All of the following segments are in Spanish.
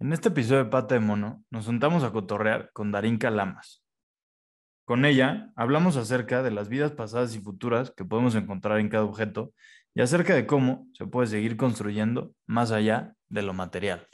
En este episodio de Pata de Mono nos juntamos a cotorrear con Darinka Lamas. Con ella hablamos acerca de las vidas pasadas y futuras que podemos encontrar en cada objeto y acerca de cómo se puede seguir construyendo más allá de lo material.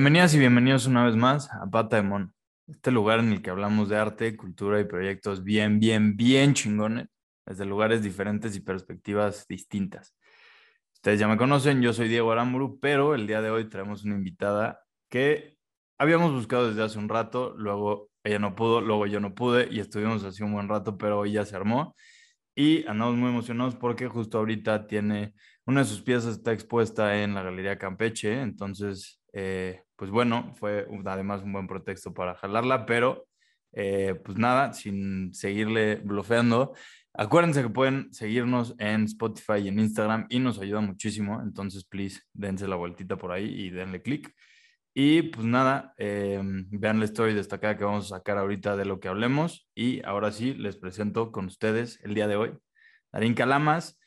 Bienvenidas y bienvenidos una vez más a Pata de Mono, este lugar en el que hablamos de arte, cultura y proyectos bien, bien, bien chingones, desde lugares diferentes y perspectivas distintas. Ustedes ya me conocen, yo soy Diego Aramburu, pero el día de hoy traemos una invitada que habíamos buscado desde hace un rato, luego ella no pudo, luego yo no pude y estuvimos así un buen rato, pero hoy ya se armó y andamos muy emocionados porque justo ahorita tiene una de sus piezas está expuesta en la Galería Campeche, entonces eh, pues bueno, fue además un buen pretexto para jalarla, pero eh, pues nada, sin seguirle blofeando. Acuérdense que pueden seguirnos en Spotify y en Instagram y nos ayuda muchísimo. Entonces, please, dense la vueltita por ahí y denle click. Y pues nada, eh, vean la story destacada que vamos a sacar ahorita de lo que hablemos. Y ahora sí, les presento con ustedes el día de hoy. Darín Calamas,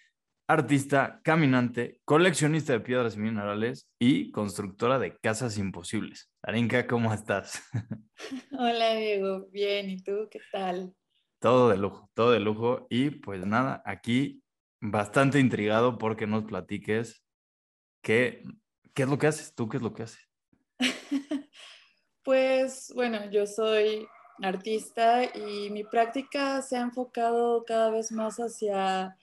artista, caminante, coleccionista de piedras y minerales y constructora de casas imposibles. Arinka, ¿cómo estás? Hola Diego, bien, ¿y tú qué tal? Todo de lujo, todo de lujo. Y pues nada, aquí bastante intrigado porque nos platiques qué, qué es lo que haces, tú qué es lo que haces. pues bueno, yo soy artista y mi práctica se ha enfocado cada vez más hacia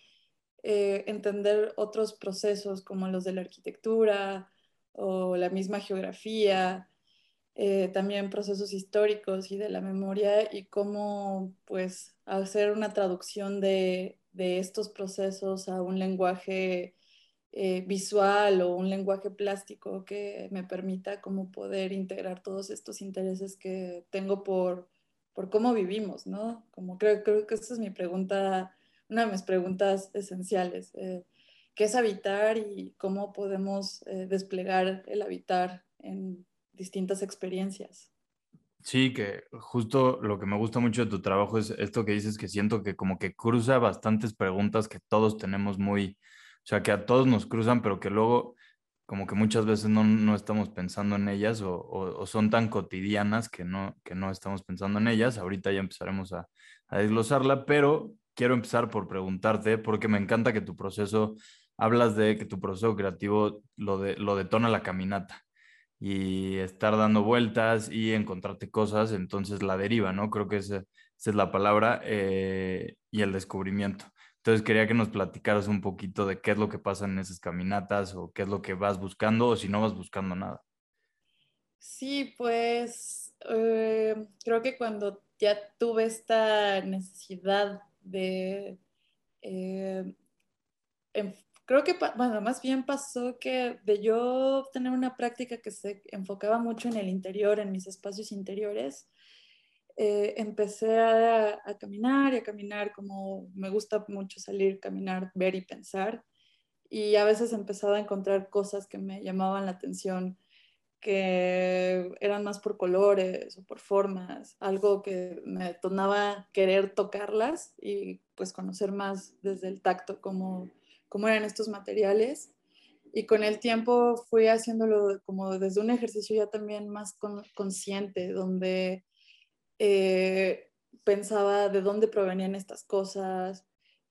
eh, entender otros procesos como los de la arquitectura o la misma geografía, eh, también procesos históricos y de la memoria y cómo pues hacer una traducción de, estos procesos a un lenguaje eh, visual o un lenguaje plástico que me permita como poder integrar todos estos intereses que tengo por, por cómo vivimos, ¿no? Como creo, creo que esa es mi pregunta una de mis preguntas esenciales. Eh, ¿Qué es habitar y cómo podemos eh, desplegar el habitar en distintas experiencias? Sí, que justo lo que me gusta mucho de tu trabajo es esto que dices que siento que como que cruza bastantes preguntas que todos tenemos muy, o sea, que a todos nos cruzan, pero que luego como que muchas veces no, no estamos pensando en ellas o, son tan cotidianas que no, que no estamos pensando en ellas. Ahorita ya empezaremos a, a desglosarla, pero quiero empezar por preguntarte, porque me encanta que tu proceso, hablas de que tu proceso creativo lo, de, lo detona la caminata y estar dando vueltas y encontrarte cosas, entonces la deriva, ¿no? Creo que esa, es la palabra eh, y el descubrimiento. Entonces quería que nos platicaras un poquito de qué es lo que pasa en esas caminatas o qué es lo que vas buscando o si no vas buscando nada. Sí, pues eh, creo que cuando ya tuve esta necesidad de... Eh, creo que, bueno, más bien pasó que de yo tener una práctica que se enfocaba mucho en el interior, en mis espacios interiores, eh, empecé a, caminar y a caminar como me gusta mucho salir, caminar, ver y pensar. Y a veces empezaba a encontrar cosas que me llamaban la atención que eran más por colores o por formas, algo que me detonaba querer tocarlas y pues conocer más desde el tacto cómo, cómo eran estos materiales. Y con el tiempo fui haciéndolo como desde un ejercicio ya también más consciente, donde eh, pensaba de dónde provenían estas cosas,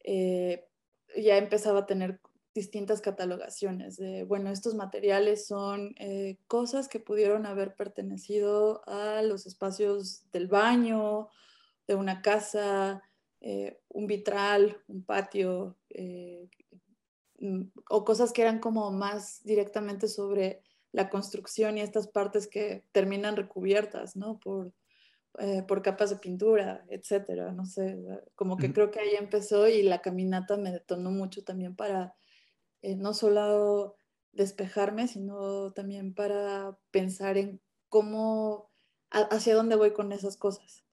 eh, ya empezaba a tener distintas catalogaciones de, bueno, estos materiales son eh, cosas que pudieron haber pertenecido a los espacios del baño, de una casa, eh, un vitral, un patio, eh, mm, o cosas que eran como más directamente sobre la construcción y estas partes que terminan recubiertas, ¿no? Por, eh, por capas de pintura, etcétera, no sé, como que creo que ahí empezó y la caminata me detonó mucho también para eh, no solo despejarme, sino también para pensar en cómo, hacia dónde voy con esas cosas.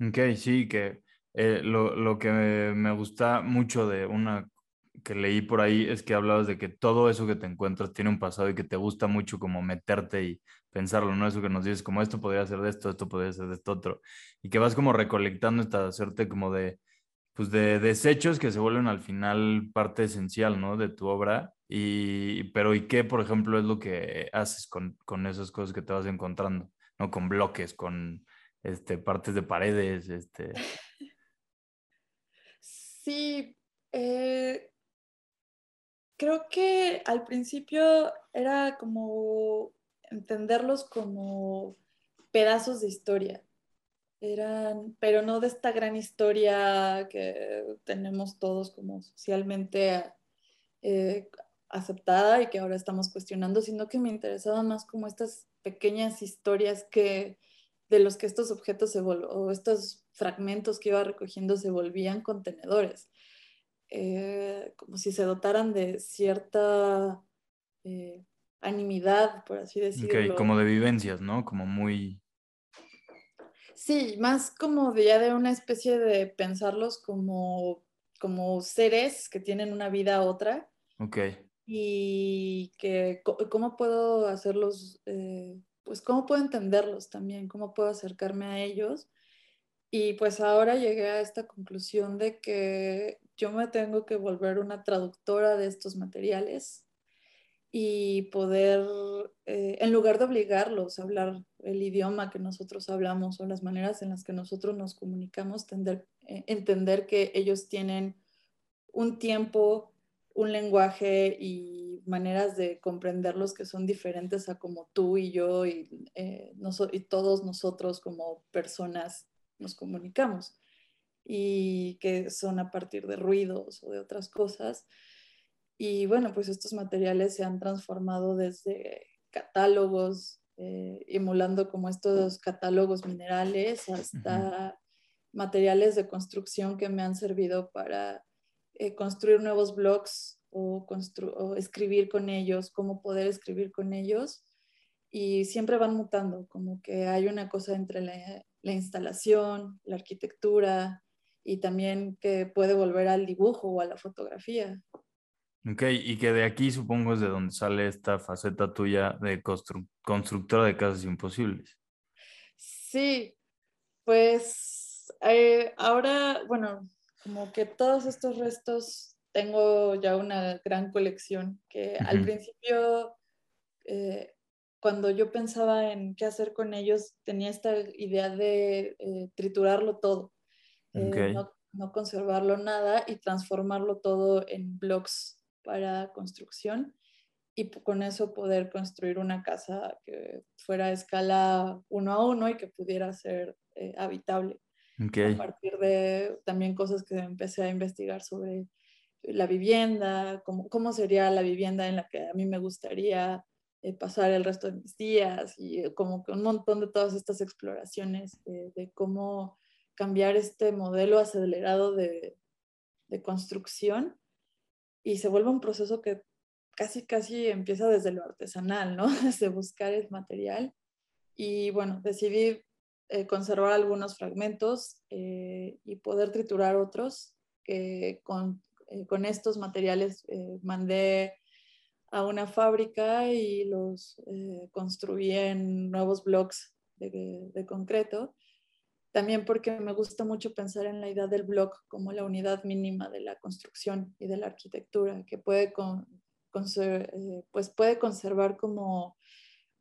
Ok, sí, que eh, lo, lo, que me gusta mucho de una que leí por ahí es que hablabas de que todo eso que te encuentras tiene un pasado y que te gusta mucho como meterte y pensarlo, ¿no? Eso que nos dices, como esto podría ser de esto, esto podría ser de esto otro, y que vas como recolectando esta suerte como de, pues de desechos que se vuelven al final parte esencial, ¿no? De tu obra, y, pero ¿y qué, por ejemplo, es lo que haces con, con esas cosas que te vas encontrando, ¿no? Con bloques, con este, partes de paredes, este... Sí, eh, creo que al principio era como entenderlos como pedazos de historia. Eran, pero no de esta gran historia que tenemos todos como socialmente eh, aceptada y que ahora estamos cuestionando, sino que me interesaba más como estas pequeñas historias que de los que estos objetos se o estos fragmentos que iba recogiendo se volvían contenedores. Eh, como si se dotaran de cierta eh, animidad, por así decirlo. como de vivencias, ¿no? Como muy... Sí, más como de ya de una especie de pensarlos como, como seres que tienen una vida otra. Ok. Y que cómo puedo hacerlos, eh, pues cómo puedo entenderlos también, cómo puedo acercarme a ellos. Y pues ahora llegué a esta conclusión de que yo me tengo que volver una traductora de estos materiales y poder, eh, en lugar de obligarlos a hablar el idioma que nosotros hablamos o las maneras en las que nosotros nos comunicamos, tender, eh, entender que ellos tienen un tiempo, un lenguaje y maneras de comprenderlos que son diferentes a como tú y yo y, eh, y todos nosotros como personas nos comunicamos y que son a partir de ruidos o de otras cosas. Y bueno, pues estos materiales se han transformado desde catálogos, eh, emulando como estos catálogos minerales, hasta materiales de construcción que me han servido para eh, construir nuevos blogs o, o, escribir con ellos, cómo poder escribir con ellos. Y siempre van mutando, como que hay una cosa entre la, la instalación, la arquitectura, y también que puede volver al dibujo o a la fotografía. Ok, y que de aquí supongo es de donde sale esta faceta tuya de constructora de casas imposibles. Sí, pues eh, ahora, bueno, como que todos estos restos tengo ya una gran colección que al principio, eh, cuando yo pensaba en qué hacer con ellos, tenía esta idea de eh, triturarlo todo no, conservarlo nada y transformarlo todo en blocks para construcción y con eso poder construir una casa que fuera a escala uno a uno y que pudiera ser eh, habitable. A partir de también cosas que empecé a investigar sobre la vivienda, cómo, cómo sería la vivienda en la que a mí me gustaría eh, pasar el resto de mis días y como que un montón de todas estas exploraciones de cómo cambiar este modelo acelerado de, de construcción y se vuelve un proceso que casi, casi empieza desde lo artesanal, ¿no? Desde buscar el material. Y bueno, decidí eh, conservar algunos fragmentos eh, y poder triturar otros que con, eh, con estos materiales mandé a una fábrica y los construí en nuevos blocks de, de concreto también porque me gusta mucho pensar en la idea del blog como la unidad mínima de la construcción y de la arquitectura, que puede, eh, pues puede conservar como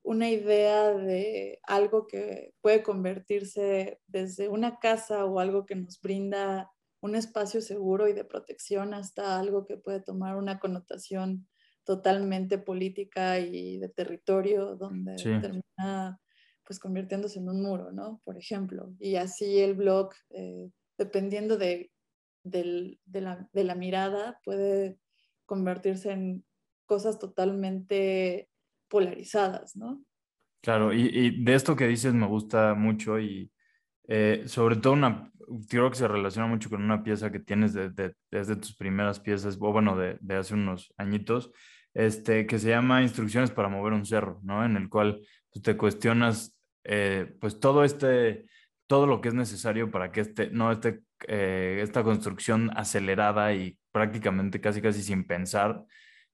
una idea de algo que puede convertirse desde una casa o algo que nos brinda un espacio seguro y de protección hasta algo que puede tomar una connotación totalmente política y de territorio, donde termina pues convirtiéndose en un muro, ¿no? Por ejemplo. Y así el blog, eh, dependiendo de, la, mirada, puede convertirse en cosas totalmente polarizadas, ¿no? Claro, y, de esto que dices me gusta mucho y eh, sobre todo una, creo que se relaciona mucho con una pieza que tienes desde tus primeras piezas, o bueno, de, de, hace unos añitos, este, que se llama Instrucciones para mover un cerro, ¿no? En el cual te cuestionas, eh, pues todo este, todo lo que es necesario para que este, no, este, eh, esta construcción acelerada y prácticamente casi casi sin pensar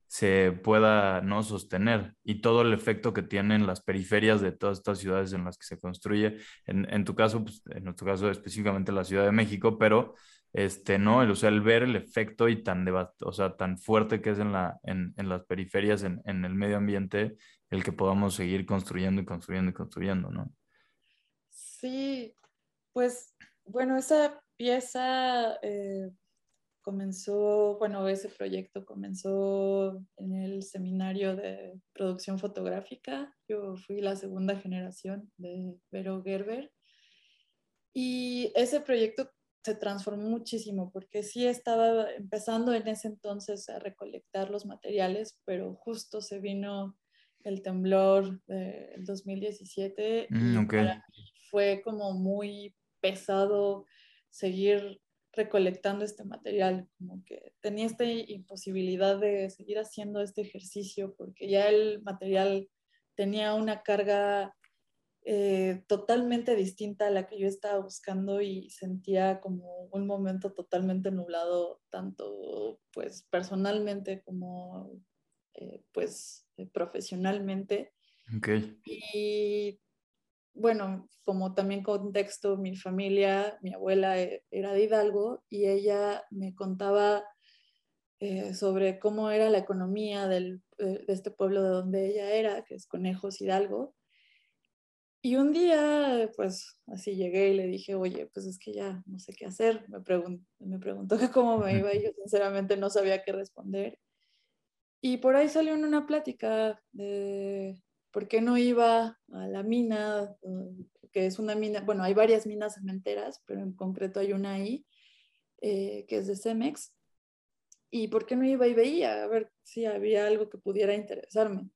se pueda no sostener y todo el efecto que tienen las periferias de todas estas ciudades en las que se construye, en, en tu caso, pues, en nuestro caso específicamente la Ciudad de México, pero este, ¿no? El, o sea, el ver el efecto y tan, o sea, tan fuerte que es en, la, en, en las periferias, en, en, el medio ambiente, el que podamos seguir construyendo y construyendo y construyendo, ¿no? Sí, pues bueno, esa pieza eh, comenzó, bueno, ese proyecto comenzó en el seminario de producción fotográfica. Yo fui la segunda generación de Vero Gerber. Y ese proyecto se transformó muchísimo porque sí estaba empezando en ese entonces a recolectar los materiales, pero justo se vino el temblor del 2017 y mm, fue como muy pesado seguir recolectando este material, como que tenía esta imposibilidad de seguir haciendo este ejercicio porque ya el material tenía una carga eh, totalmente distinta a la que yo estaba buscando y sentía como un momento totalmente nublado, tanto pues personalmente como eh, pues eh, profesionalmente. Okay. Y bueno, como también contexto, mi familia, mi abuela era de Hidalgo y ella me contaba sobre cómo era la economía del, de este pueblo de donde ella era, que es Conejos Hidalgo. Y un día, pues así llegué y le dije, oye, pues es que ya no sé qué hacer. Me, me preguntó que cómo me iba y yo sinceramente no sabía qué responder. Y por ahí salió en una plática de por qué no iba a la mina, que es una mina, bueno, hay varias minas cementeras, pero en concreto hay una ahí, eh, que es de Cemex. Y por qué no iba y veía a ver si había algo que pudiera interesarme.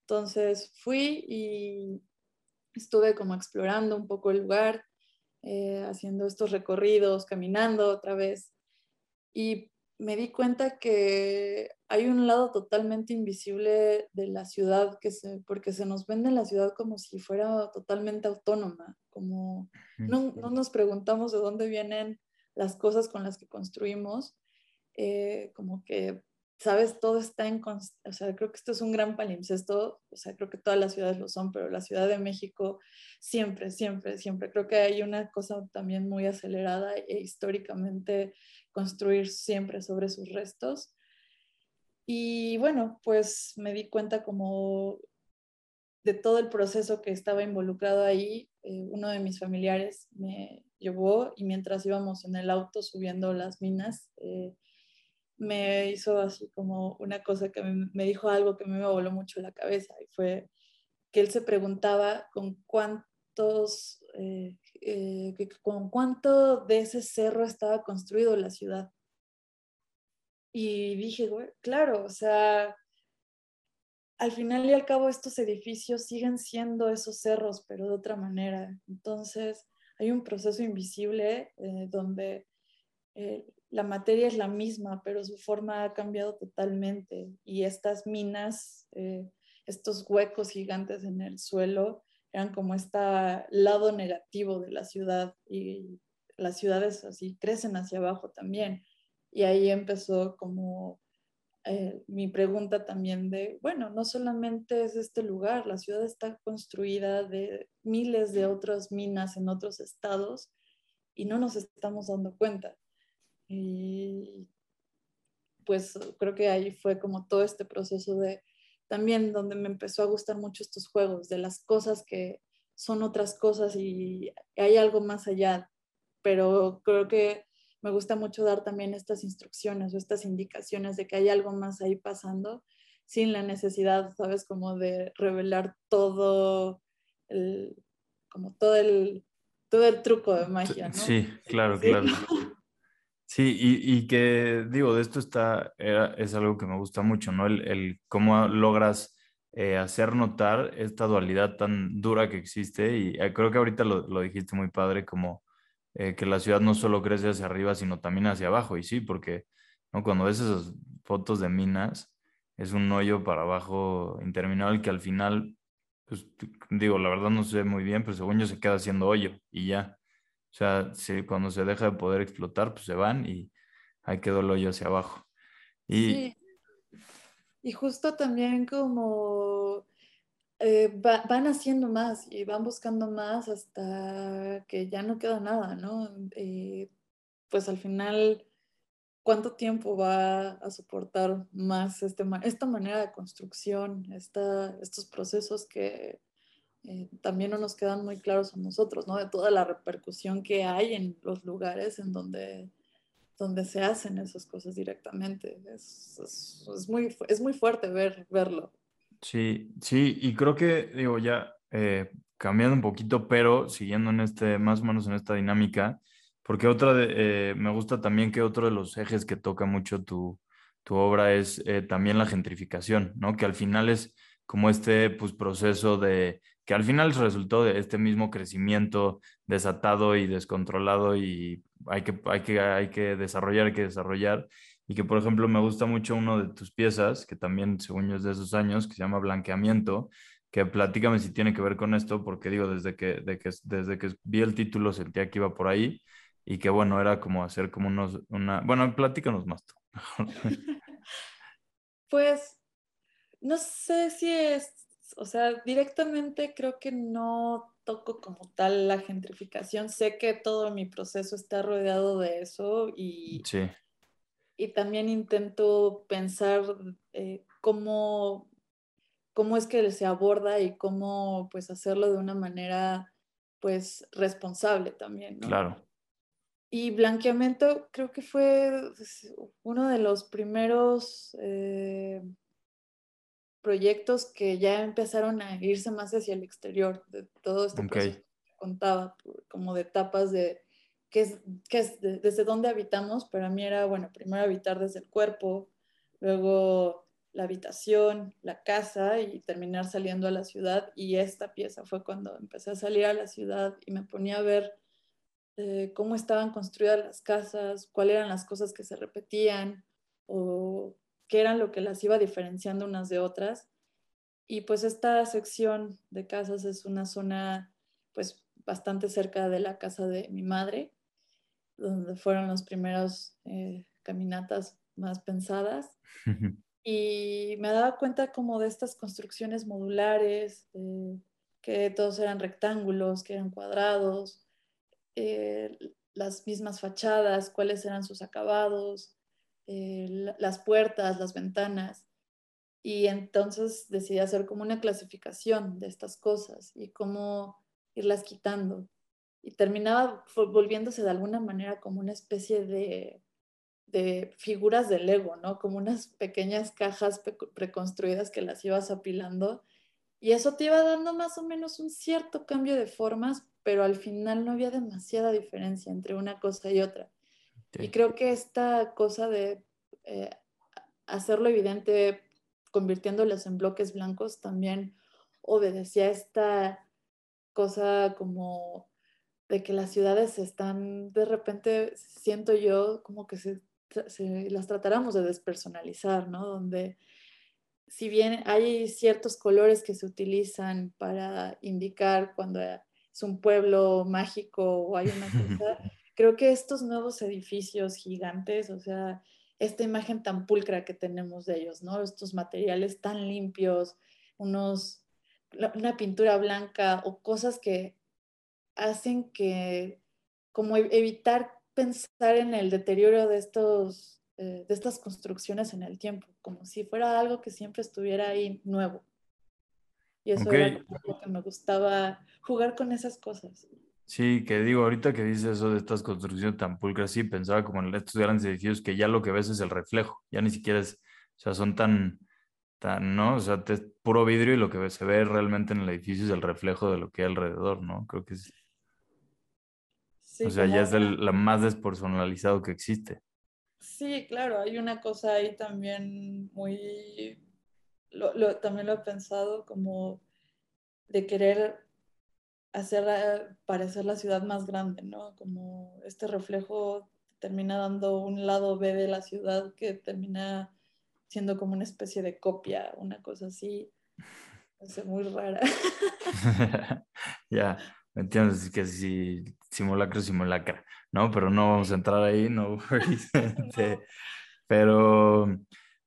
Entonces fui y estuve como explorando un poco el lugar, eh, haciendo estos recorridos, caminando otra vez. Y me di cuenta que hay un lado totalmente invisible de la ciudad, que se, porque se nos vende la ciudad como si fuera totalmente autónoma, como no, no nos preguntamos de dónde vienen las cosas con las que construimos, eh, como que sabes, todo está en, o sea, creo que esto es un gran palimpsesto, o sea, creo que todas las ciudades lo son, pero la Ciudad de México siempre, siempre, siempre, creo que hay una cosa también muy acelerada e históricamente construir siempre sobre sus restos. Y bueno, pues me di cuenta como de todo el proceso que estaba involucrado ahí, eh, uno de mis familiares me llevó y mientras íbamos en el auto subiendo las minas, eh, me hizo así como una cosa que me, dijo algo que me voló mucho la cabeza y fue que él se preguntaba con cuántos, eh, eh, con cuánto de ese cerro estaba construido la ciudad. Y dije, claro, o sea, al final y al cabo estos edificios siguen siendo esos cerros, pero de otra manera. Entonces, hay un proceso invisible eh, donde la materia es la misma, pero su forma ha cambiado totalmente. Y estas minas, eh, estos huecos gigantes en el suelo, eran como este lado negativo de la ciudad y las ciudades así crecen hacia abajo también. Y ahí empezó como eh, mi pregunta también de, bueno, no solamente es este lugar, la ciudad está construida de miles de otras minas en otros estados y no nos estamos dando cuenta. Y pues creo que ahí fue como todo este proceso de también donde me empezó a gustar mucho estos juegos, de las cosas que son otras cosas y hay algo más allá, pero creo que me gusta mucho dar también estas instrucciones o estas indicaciones de que hay algo más ahí pasando sin la necesidad, sabes, como de revelar todo el, como todo el, todo el truco de magia, ¿no? Sí, claro, claro. Sí, y, que digo, de esto está, es algo que me gusta mucho, ¿no? El, cómo logras eh, hacer notar esta dualidad tan dura que existe y eh, creo que ahorita lo, lo dijiste muy padre como eh, que la ciudad no solo crece hacia arriba, sino también hacia abajo. Y sí, porque ¿no? cuando ves esas fotos de minas, es un hoyo para abajo interminable que al final, pues digo, la verdad no sé muy bien, pero según yo se queda haciendo hoyo y ya. O sea, cuando se deja de poder explotar, pues se van y ahí quedó el hoyo hacia abajo. Y, sí. y justo también como eh, van haciendo más y van buscando más hasta que ya no queda nada, ¿no? Eh, pues al final, ¿cuánto tiempo va a soportar más este, esta manera de construcción, esta, estos procesos que eh, también no nos quedan muy claros a nosotros, ¿no? De toda la repercusión que hay en los lugares en donde, donde se hacen esas cosas directamente. Es, es, es muy, es muy fuerte ver, verlo. Sí, sí, y creo que, digo, ya eh, cambiando un poquito, pero siguiendo en este, más o menos en esta dinámica, porque otra de, eh, me gusta también que otro de los ejes que toca mucho tu, tu obra es eh, también la gentrificación, ¿no? Que al final es como este pues, proceso de, que al final resultó de este mismo crecimiento desatado y descontrolado y hay que, hay que, hay que desarrollar, hay que desarrollar, y que, por ejemplo, me gusta mucho uno de tus piezas, que también, según yo, es de esos años, que se llama Blanqueamiento, que platícame si tiene que ver con esto, porque digo, desde que, de que, desde que vi el título sentía que iba por ahí y que, bueno, era como hacer como unos, una... Bueno, platícanos más tú. pues, no sé si es, o sea, directamente creo que no toco como tal la gentrificación. Sé que todo mi proceso está rodeado de eso y... Sí y también intento pensar eh, cómo, cómo es que se aborda y cómo pues hacerlo de una manera pues responsable también. ¿no? Claro. Y blanqueamiento creo que fue pues, uno de los primeros eh, proyectos que ya empezaron a irse más hacia el exterior de todo este proceso que contaba, como de etapas de que es, que es desde dónde habitamos, para mí era, bueno, primero habitar desde el cuerpo, luego la habitación, la casa y terminar saliendo a la ciudad. Y esta pieza fue cuando empecé a salir a la ciudad y me ponía a ver eh, cómo estaban construidas las casas, cuáles eran las cosas que se repetían o qué eran lo que las iba diferenciando unas de otras. Y pues esta sección de casas es una zona pues bastante cerca de la casa de mi madre donde fueron las primeras eh, caminatas más pensadas. y me daba cuenta como de estas construcciones modulares, eh, que todos eran rectángulos, que eran cuadrados, eh, las mismas fachadas, cuáles eran sus acabados, las puertas, las ventanas. Y entonces decidí hacer como una clasificación de estas cosas y cómo irlas quitando y terminaba volviéndose de alguna manera como una especie de, de figuras de Lego, ¿no? Como unas pequeñas cajas preconstruidas que las ibas apilando y eso te iba dando más o menos un cierto cambio de formas, pero al final no había demasiada diferencia entre una cosa y otra. Y creo que esta cosa de eh, hacerlo evidente convirtiéndolos en bloques blancos también obedecía esta cosa como de que las ciudades están, de repente, siento yo como que se, las tratáramos de despersonalizar, ¿no? Donde si bien hay ciertos colores que se utilizan para indicar cuando es un pueblo mágico o hay una cosa, creo que estos nuevos edificios gigantes, o sea, esta imagen tan pulcra que tenemos de ellos, ¿no? Estos materiales tan limpios, unos, una pintura blanca o cosas que hacen que como e-, evitar pensar en el deterioro de, estos, eh, de estas construcciones en el tiempo, como si fuera algo que siempre estuviera ahí nuevo. Y eso era lo que me gustaba, jugar con esas cosas. Sí, que digo, ahorita que dices eso de estas construcciones tan pulcras, sí, pensaba como en estos grandes edificios que ya lo que ves es el reflejo, ya ni siquiera es, o sea, son tan, tan, ¿no? O sea, es puro vidrio y lo que se ve realmente en el edificio es el reflejo de lo que hay alrededor, ¿no? Creo que es o sea, ya es el, la más despersonalizado que existe. Sí, claro, hay una cosa ahí también muy lo, también lo he pensado como de querer hacer parecer la ciudad más grande, ¿no? Como este reflejo termina dando un lado B de la ciudad que termina siendo como una especie de copia, una cosa así. Es muy rara. ya, entiendo que si simulacro, simulacra, ¿no? Pero no vamos a entrar ahí, no. Este, pero,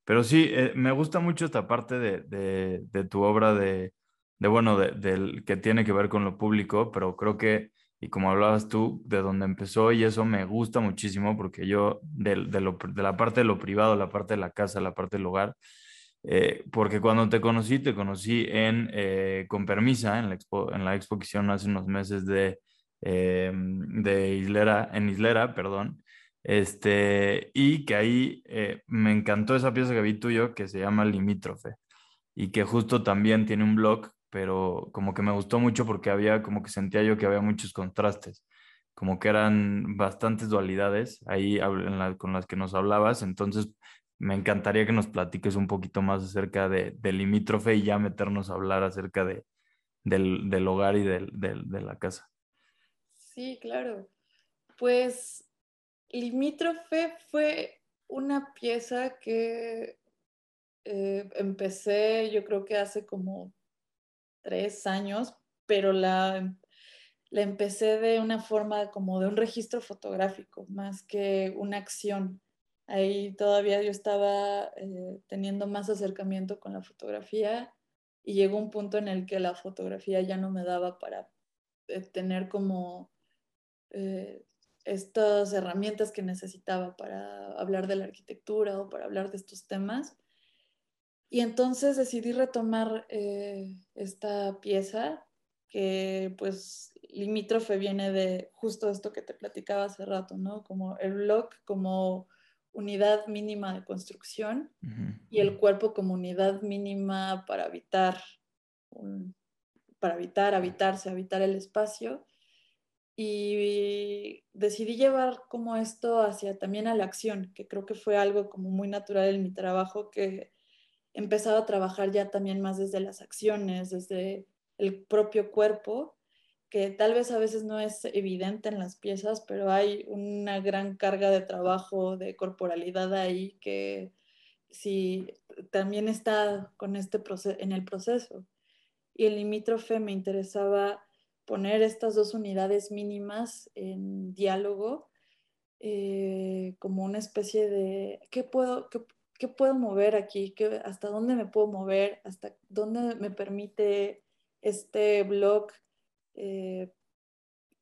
pero sí, eh, me gusta mucho esta parte de, de, tu obra de, de bueno, del que tiene que ver con lo público, pero creo que, y como hablabas tú, de donde empezó, y eso me gusta muchísimo, porque yo, de, de, lo, de la parte de lo privado, la parte de la casa, la parte del hogar, eh, porque cuando te conocí, te conocí en eh, Con Permisa, en la, expo, en la exposición hace unos meses de, eh, de Islera, en Islera, perdón, este, y que ahí me encantó esa pieza que vi tuyo que se llama Limítrofe y que justo también tiene un blog, pero como que me gustó mucho porque había, como que sentía yo que había muchos contrastes, como que eran bastantes dualidades ahí con las que nos hablabas, entonces me encantaría que nos platiques un poquito más acerca de, limítrofe y ya meternos a hablar acerca de, del, hogar y de la casa. Sí, claro. Pues limítrofe fue una pieza que eh, empecé yo creo que hace como tres años, pero la, la empecé de una forma como de un registro fotográfico, más que una acción Ahí todavía yo estaba eh, teniendo más acercamiento con la fotografía y llegó un punto en el que la fotografía ya no me daba para eh, tener como eh, estas herramientas que necesitaba para hablar de la arquitectura o para hablar de estos temas. Y entonces decidí retomar esta pieza que pues limítrofe viene de justo esto que te platicaba hace rato, ¿no? Como el blog, como unidad mínima de construcción y el cuerpo como unidad mínima para habitar, para habitar, habitarse, habitar el espacio. Y decidí llevar como esto hacia también a la acción, que creo que fue algo como muy natural en mi trabajo, que empezado a trabajar ya también más desde las acciones, desde el propio cuerpo que tal vez a veces no es evidente en las piezas, pero hay una gran carga de trabajo, de corporalidad ahí que sí también está con este en el proceso. Y el limítrofe me interesaba poner estas dos unidades mínimas en diálogo eh, como una especie de ¿qué puedo, puedo mover aquí? ¿Qué, ¿Hasta dónde me puedo mover? ¿Hasta dónde me permite este blog eh,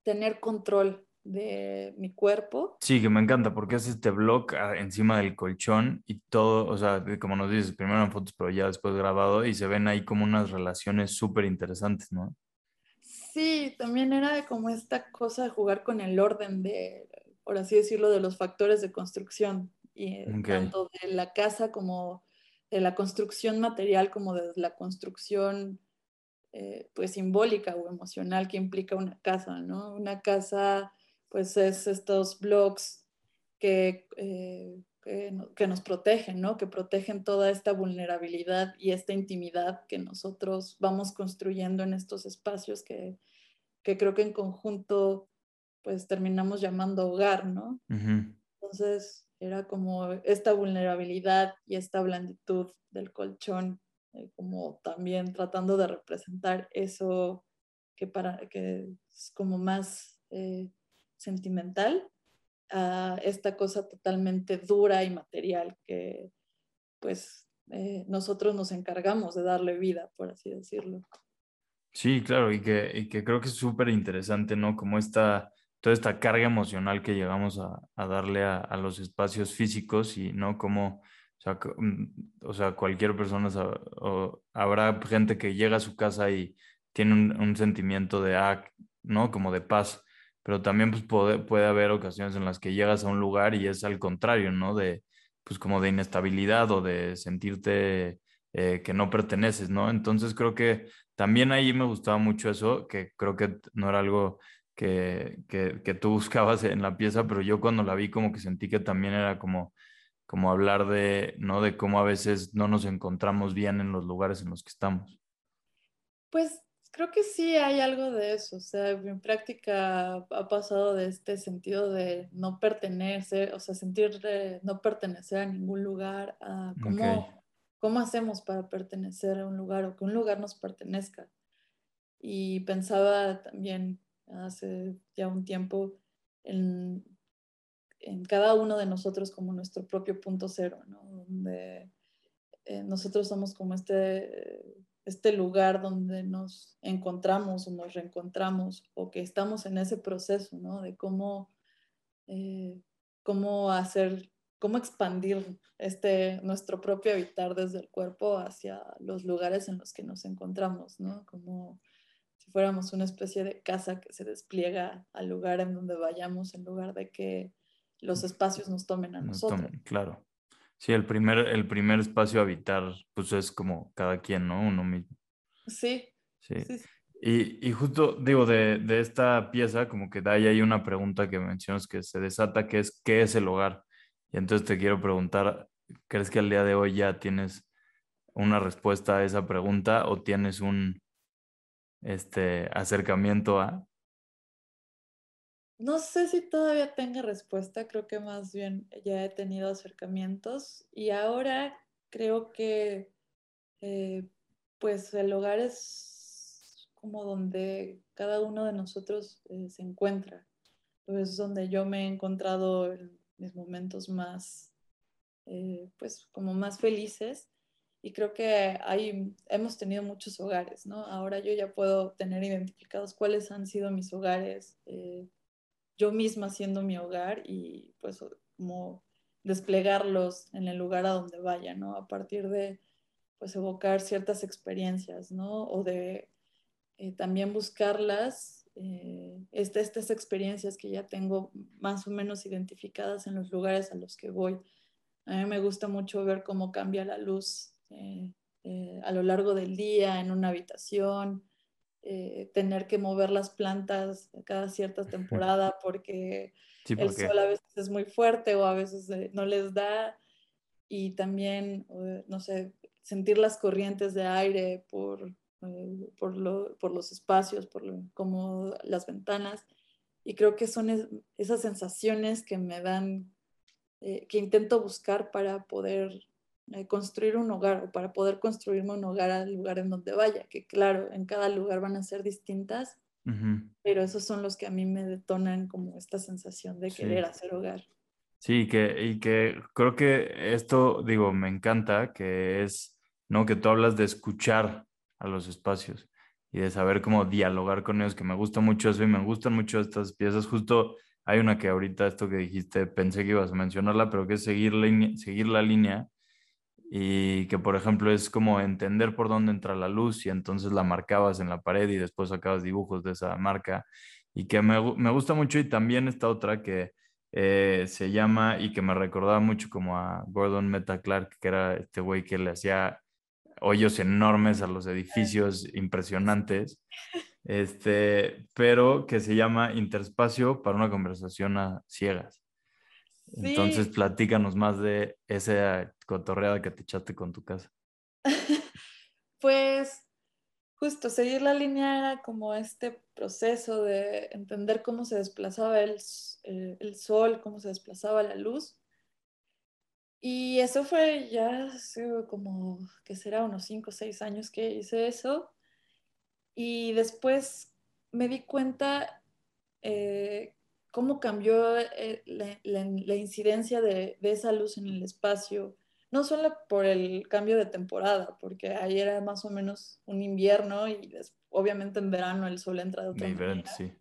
tener control de mi cuerpo. Sí, que me encanta porque es este blog ah, encima del colchón y todo, o sea, como nos dices, primero en fotos, pero ya después grabado y se ven ahí como unas relaciones súper interesantes, ¿no? Sí, también era como esta cosa de jugar con el orden de, por así decirlo, de los factores de construcción, y eh, tanto de la casa como de la construcción material como de la construcción eh, pues simbólica o emocional que implica una casa, ¿no? Una casa pues es estos blogs que, eh, que, nos protegen, ¿no? Que protegen toda esta vulnerabilidad y esta intimidad que nosotros vamos construyendo en estos espacios que, que creo que en conjunto pues terminamos llamando hogar, ¿no? Entonces era como esta vulnerabilidad y esta blanditud del colchón eh, como también tratando de representar eso que, para, que es como más eh, sentimental a esta cosa totalmente dura y material que pues eh, nosotros nos encargamos de darle vida, por así decirlo. Sí, claro, y que, y que creo que es súper interesante, ¿no? Como esta, toda esta carga emocional que llegamos a, a darle a, los espacios físicos y, ¿no? Como o sea, mm, o sea cualquier persona, o habrá gente que llega a su casa y tiene un, sentimiento de, ah, ¿no? Como de paz, pero también pues puede, puede haber ocasiones en las que llegas a un lugar y es al contrario, ¿no? De, pues como de inestabilidad o de sentirte eh, que no perteneces, ¿no? Entonces creo que también ahí me gustaba mucho eso, que creo que no era algo que, que, que, tú buscabas en la pieza, pero yo cuando la vi como que sentí que también era como como hablar de, ¿no? De cómo a veces no nos encontramos bien en los lugares en los que estamos. Pues creo que sí hay algo de eso. O sea, en práctica ha pasado de este sentido de no pertenecer, o sea, sentir de no pertenecer a ningún lugar, a cómo, cómo hacemos para pertenecer a un lugar o que un lugar nos pertenezca. Y pensaba también hace ya un tiempo en, en cada uno de nosotros como nuestro propio punto cero, ¿no? Donde eh, nosotros somos como este, este lugar donde nos encontramos o nos reencontramos o que estamos en ese proceso, ¿no? De cómo, eh, cómo hacer, cómo expandir este, nuestro propio habitar desde el cuerpo hacia los lugares en los que nos encontramos, ¿no? Como si fuéramos una especie de casa que se despliega al lugar en donde vayamos en lugar de que los espacios nos tomen a nosotros. claro. Sí, el primer, el primer espacio a habitar, pues es como cada quien, ¿no? Uno mismo. Sí. Sí. Y, y, justo digo, de, de, esta pieza, como que ahí hay una pregunta que mencionas que se desata, que es, ¿qué es el hogar? Y entonces te quiero preguntar, ¿crees que al día de hoy ya tienes una respuesta a esa pregunta o tienes un este, acercamiento a? No sé si todavía tenga respuesta, creo que más bien ya he tenido acercamientos y ahora creo que eh, pues el hogar es como donde cada uno de nosotros eh, se encuentra, pues es donde yo me he encontrado en mis momentos más, eh, pues como más felices y creo que hay, hemos tenido muchos hogares, ¿no? Ahora yo ya puedo tener identificados cuáles han sido mis hogares yo misma siendo mi hogar y pues como desplegarlos en el lugar a donde vaya, ¿no? A partir de pues evocar ciertas experiencias, ¿no? O de eh, también buscarlas, eh, este, estas experiencias que ya tengo más o menos identificadas en los lugares a los que voy. A mí me gusta mucho ver cómo cambia la luz eh, a lo largo del día en una habitación, eh, tener que mover las plantas cada cierta temporada porque el sol a veces es muy fuerte o a veces eh, no les da. Y también, no sé, sentir las corrientes de aire por, por, los espacios, por como las ventanas. Y creo que son esas sensaciones que me dan, que intento buscar para poder construir un hogar o para poder construirme un hogar al lugar en donde vaya, que claro, en cada lugar van a ser distintas, pero esos son los que a mí me detonan como esta sensación de querer hacer hogar. Sí, que, y que creo que esto, digo, me encanta, que es, ¿no? Que tú hablas de escuchar a los espacios y de saber cómo dialogar con ellos, que me gusta mucho eso y me gustan mucho estas piezas. Justo hay una que ahorita esto que dijiste, pensé que ibas a mencionarla, pero que es seguir seguir la línea y que por ejemplo es como entender por dónde entra la luz y entonces la marcabas en la pared y después sacabas dibujos de esa marca y que me, me gusta mucho y también esta otra que eh, se llama y que me recordaba mucho como a Gordon Meta Clark que era este güey que le hacía hoyos enormes a los edificios impresionantes este pero que se llama Interespacio para una conversación a ciegas entonces, platícanos más de esa cotorreada que te echaste con tu casa. pues justo seguir la línea era como este proceso de entender cómo se desplazaba el, eh, el, sol, cómo se desplazaba la luz. Y eso fue ya como, que será unos 5 o 6 años que hice eso. Y después me di cuenta eh, cómo cambió eh, la, incidencia de, esa luz en el espacio, no solo por el cambio de temporada, porque ahí era más o menos un invierno y obviamente en verano el sol entra de otra manera. Sí.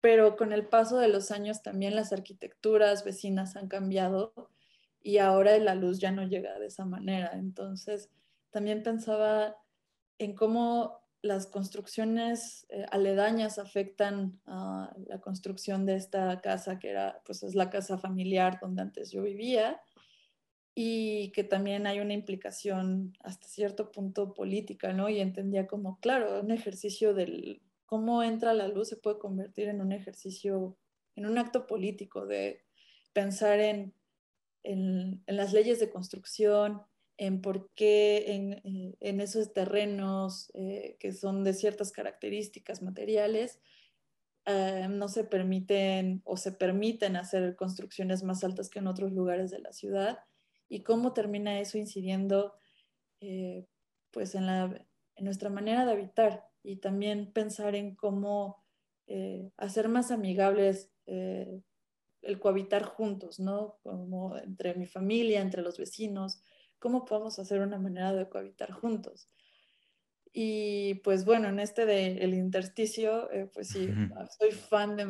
Pero con el paso de los años también las arquitecturas vecinas han cambiado y ahora la luz ya no llega de esa manera. Entonces, también pensaba en cómo las construcciones eh, aledañas afectan a la construcción de esta casa, que era, pues es la casa familiar donde antes yo vivía, y que también hay una implicación hasta cierto punto política, ¿no? Y entendía como, claro, un ejercicio del cómo entra la luz se puede convertir en un ejercicio, en un acto político de pensar en en, las leyes de construcción, en por qué en, eh, en esos terrenos eh, que son de ciertas características materiales eh, no se permiten o se permiten hacer construcciones más altas que en otros lugares de la ciudad y cómo termina eso incidiendo pues en, la, en nuestra manera de habitar y también pensar en cómo hacer más amigables el cohabitar juntos, ¿no? Como entre mi familia, entre los vecinos, cómo podemos hacer una manera de cohabitar juntos. Y pues bueno, en este de el intersticio, eh, pues sí, soy fan de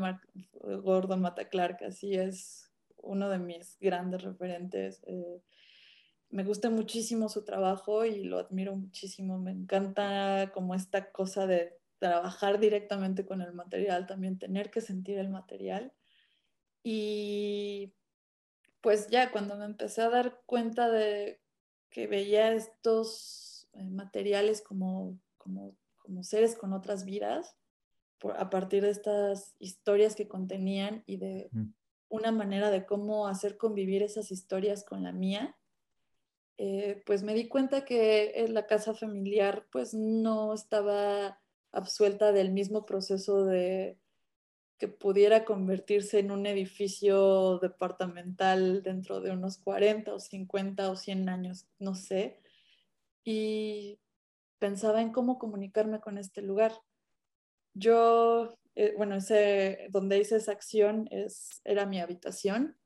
Gordo Mata Clark, así es uno de mis grandes referentes. Eh, me gusta muchísimo su trabajo y lo admiro muchísimo. Me encanta como esta cosa de trabajar directamente con el material, también tener que sentir el material. Y pues ya cuando me empecé a dar cuenta de que veía estos eh, materiales como, como, como, seres con otras vidas, por, a partir de estas historias que contenían y de una manera de cómo hacer convivir esas historias con la mía, eh, pues me di cuenta que la casa familiar pues no estaba absuelta del mismo proceso de pudiera convertirse en un edificio departamental dentro de unos 40 o 50 o 100 años, no sé. Y pensaba en cómo comunicarme con este lugar. Yo, eh, bueno, ese, donde hice esa acción es, era mi habitación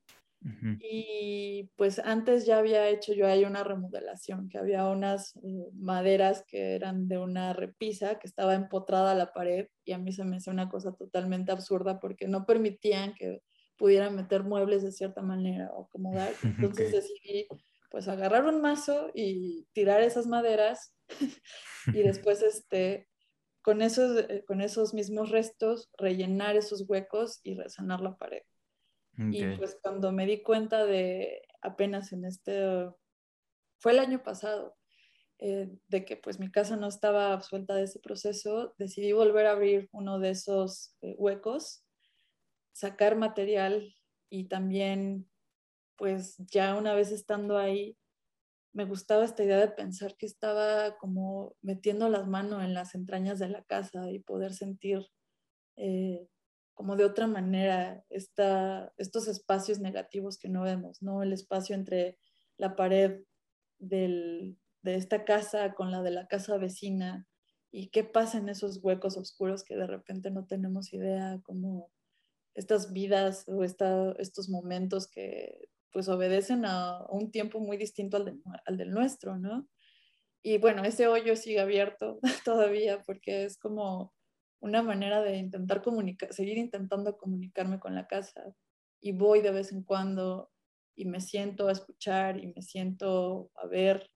y pues antes ya había hecho yo ahí una remodelación, que había unas eh, maderas que eran de una repisa que estaba empotrada a la pared y a mí se me hacía una cosa totalmente absurda porque no permitían que pudieran meter muebles de cierta manera o acomodar. Entonces decidí pues agarrar un mazo y tirar esas maderas y después este con esos, eh, con esos mismos restos rellenar esos huecos y resanar la pared. Y pues cuando me di cuenta de apenas en este, fue el año pasado, eh, de que pues mi casa no estaba absuelta de ese proceso, decidí volver a abrir uno de esos eh, huecos, sacar material y también pues ya una vez estando ahí, me gustaba esta idea de pensar que estaba como metiendo las manos en las entrañas de la casa y poder sentir eh, como de otra manera esta, estos espacios negativos que no vemos, ¿no? El espacio entre la pared de esta casa con la de la casa vecina y qué pasa en esos huecos oscuros que de repente no tenemos idea, como estas vidas o estos momentos que pues obedecen a un tiempo muy distinto al, al del nuestro, ¿no? Y bueno, ese hoyo sigue abierto todavía porque es como una manera de intentar comunicar, seguir intentando comunicarme con la casa. Y voy de vez en cuando y me siento a escuchar y me siento a ver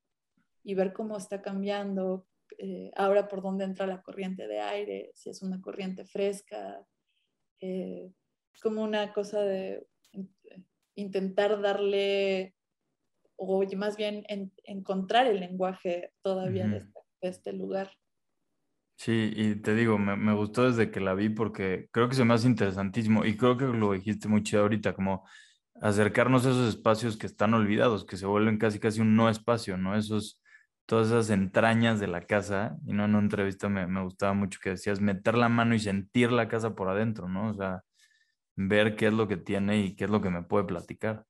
y ver cómo está cambiando eh, ahora por dónde entra la corriente de aire, si es una corriente fresca. Eh, es como una cosa de intentar darle, o más bien encontrar el lenguaje todavía de, este, de este lugar. Sí, y te digo, me, me, gustó desde que la vi porque creo que se me hace interesantísimo y creo que lo dijiste muy chido ahorita, como acercarnos a esos espacios que están olvidados, que se vuelven casi casi un no espacio, ¿no? Esos, todas esas entrañas de la casa, y no en una entrevista me, me gustaba mucho que decías meter la mano y sentir la casa por adentro, ¿no? O sea, ver qué es lo que tiene y qué es lo que me puede platicar.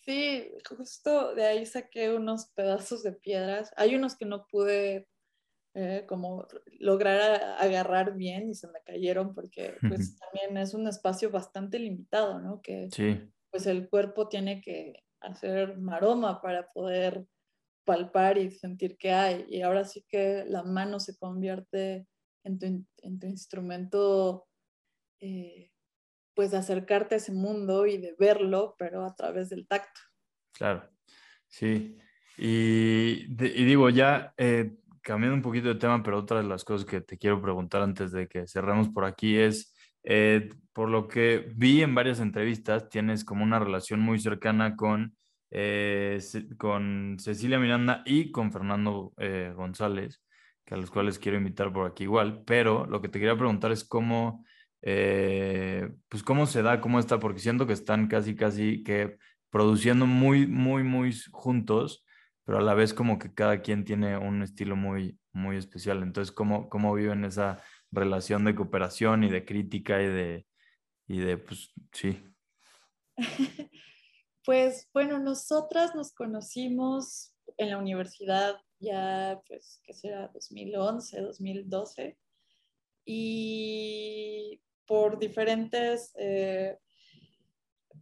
Sí, justo de ahí saqué unos pedazos de piedras. Hay unos que no pude eh, como lograr agarrar bien y se me cayeron porque pues también es un espacio bastante limitado, ¿no? Que pues el cuerpo tiene que hacer maroma para poder palpar y sentir que hay. Y ahora sí que la mano se convierte en tu, en tu instrumento, eh, pues de acercarte a ese mundo y de verlo, pero a través del tacto. Claro, sí. Y, y digo, ya eh, cambiando un poquito de tema, pero otra de las cosas que te quiero preguntar antes de que cerremos por aquí es, eh, por lo que vi en varias entrevistas, tienes como una relación muy cercana con, eh, con Cecilia Miranda y con Fernando eh, González, que a los cuales quiero invitar por aquí igual, pero lo que te quería preguntar es cómo, pues cómo se da, cómo está, porque siento que están casi, casi que produciendo muy, muy, muy juntos, pero a la vez como que cada quien tiene un estilo muy, muy especial. Entonces, ¿cómo, cómo viven esa relación de cooperación y de crítica y de, y de pues, sí? pues bueno, nosotras nos conocimos en la universidad ya, pues, ¿qué será? 2011, 2012. Y por diferentes eh,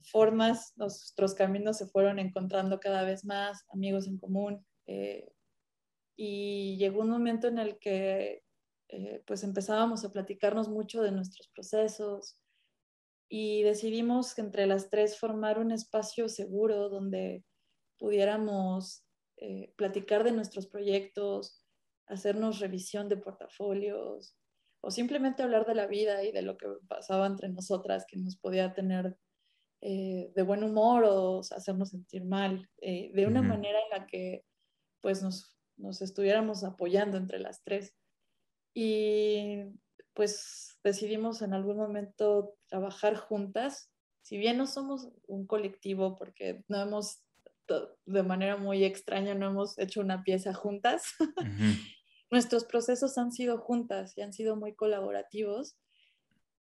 formas nuestros caminos se fueron encontrando cada vez más, amigos en común. Eh, y llegó un momento en el que eh, pues empezábamos a platicarnos mucho de nuestros procesos y decidimos entre las tres formar un espacio seguro donde pudiéramos eh, platicar de nuestros proyectos, hacernos revisión de portafolios o simplemente hablar de la vida y de lo que pasaba entre nosotras que nos podía tener eh, de buen humor o hacernos sentir mal, eh, de una manera en la que pues nos, nos, estuviéramos apoyando entre las tres. Y pues decidimos en algún momento trabajar juntas, si bien no somos un colectivo porque no hemos, de manera muy extraña, no hemos hecho una pieza juntas, nuestros procesos han sido juntas y han sido muy colaborativos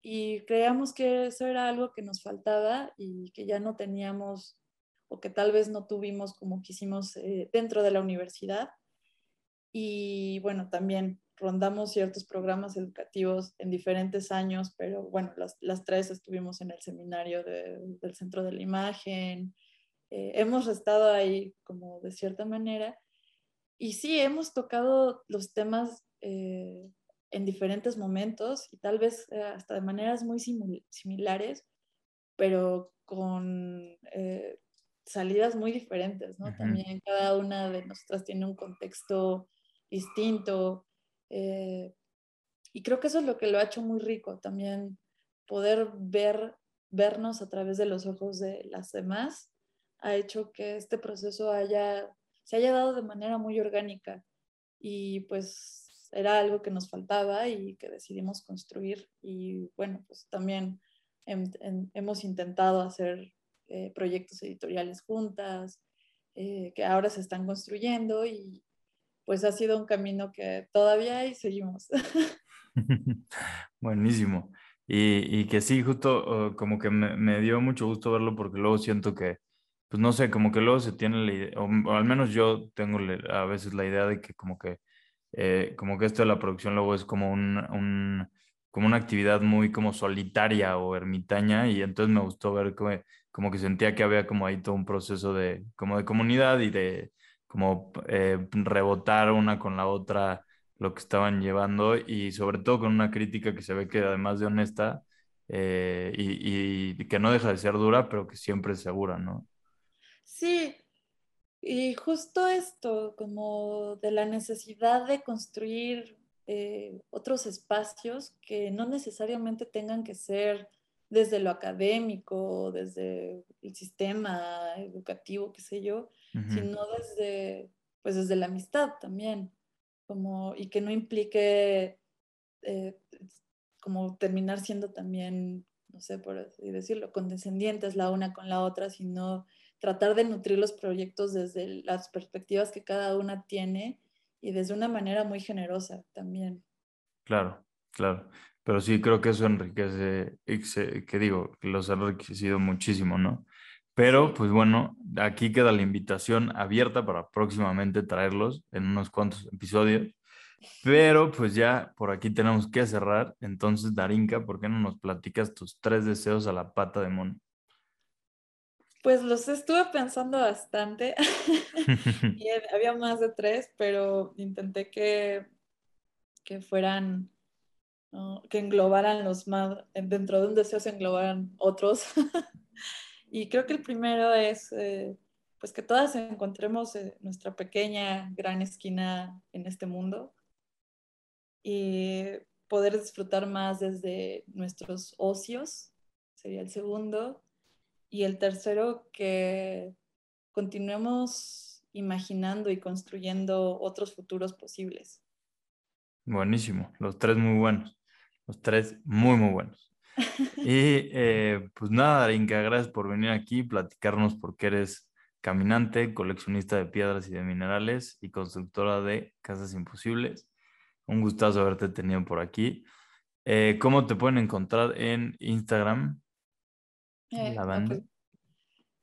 y creíamos que eso era algo que nos faltaba y que ya no teníamos o que tal vez no tuvimos como quisimos eh, dentro de la universidad. Y bueno, también rondamos ciertos programas educativos en diferentes años, pero bueno, las, las tres estuvimos en el seminario del Centro de la Imagen, eh, hemos estado ahí como de cierta manera. Y sí, hemos tocado los temas eh, en diferentes momentos y tal vez eh, hasta de maneras muy similares, pero con eh, salidas muy diferentes, ¿no? También cada una de nosotras tiene un contexto distinto eh, y creo que eso es lo que lo ha hecho muy rico, también poder ver, vernos a través de los ojos de las demás ha hecho que este proceso haya, se haya dado de manera muy orgánica y pues era algo que nos faltaba y que decidimos construir. Y bueno, pues también hemos intentado hacer eh, proyectos editoriales juntas, eh, que ahora se están construyendo y pues ha sido un camino que todavía ahí seguimos. Buenísimo. Y, y, que sí, justo oh, como que me, me, dio mucho gusto verlo porque luego siento que, pues no sé, como que luego se tiene la idea, o, al menos yo tengo a veces la idea de que como que eh, como que esto de la producción luego es como, un, como una actividad muy como solitaria o ermitaña y entonces me gustó ver como, como que sentía que había como ahí todo un proceso de, como de comunidad y de como eh, rebotar una con la otra lo que estaban llevando y sobre todo con una crítica que se ve que además de honesta eh, y, y, que no deja de ser dura, pero que siempre es segura, ¿no? Sí, y justo esto, como de la necesidad de construir eh, otros espacios que no necesariamente tengan que ser desde lo académico, desde el sistema educativo, qué sé yo, sino desde, pues desde la amistad también, como, y que no implique eh, como terminar siendo también, no sé por así decirlo, condescendientes la una con la otra, sino tratar de nutrir los proyectos desde las perspectivas que cada una tiene y desde una manera muy generosa también. Claro, claro. Pero sí creo que eso enriquece, que digo, los ha enriquecido muchísimo, ¿no? Pero pues bueno, aquí queda la invitación abierta para próximamente traerlos en unos cuantos episodios. Pero pues ya por aquí tenemos que cerrar. Entonces, Darinka, ¿por qué no nos platicas tus tres deseos a la pata de mono? Pues los estuve pensando bastante. y había más de tres, pero intenté que, que fueran, que englobaran los más, dentro de un deseo se englobaran otros. y creo que el primero es, eh, pues que todas encontremos eh, nuestra pequeña, gran esquina en este mundo y poder disfrutar más desde nuestros ocios, sería el segundo y el tercero, que continuemos imaginando y construyendo otros futuros posibles. Buenísimo, los tres muy buenos, los tres muy, muy buenos. Y eh, pues nada, Darinka, gracias por venir aquí, platicarnos porque eres caminante, coleccionista de piedras y de minerales y constructora de casas imposibles. Un gustazo haberte tenido por aquí. Eh, ¿Cómo te pueden encontrar en Instagram? Eh, la banda.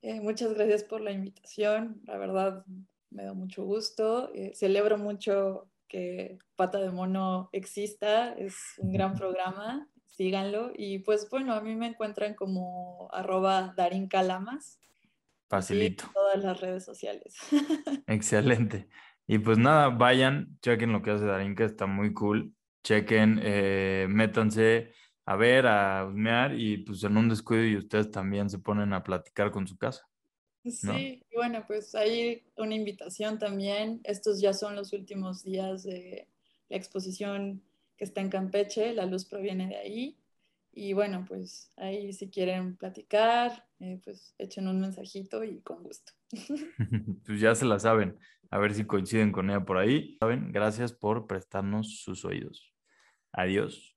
Pues, muchas gracias por la invitación. La verdad, me da mucho gusto. celebro mucho que Pata de Mono exista. Es un gran programa síganlo. Y pues bueno, a mí me encuentran como arroba Darín Calamas. Facilito. En todas las redes sociales. Excelente. Y pues nada, vayan, chequen lo que hace Darín, que está muy cool. Chequen, eh, métanse a ver, a husmear y pues en un descuido y ustedes también se ponen a platicar con su casa. Sí, bueno, pues hay una invitación también. Estos ya son los últimos días de la exposición que está en Campeche, la luz proviene de ahí. Y bueno, pues ahí si quieren platicar, eh, pues echen un mensajito y con gusto. pues ya se la saben, a ver si coinciden con ella por ahí. Saben, gracias por prestarnos sus oídos. Adiós.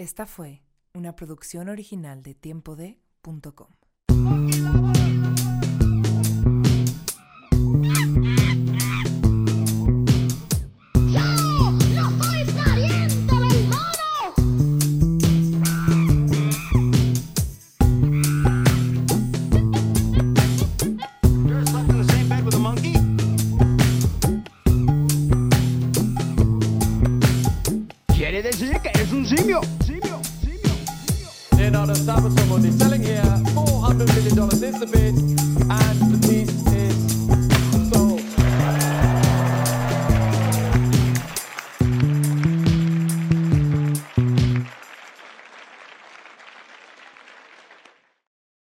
Esta fue una producción original de tiempode.com.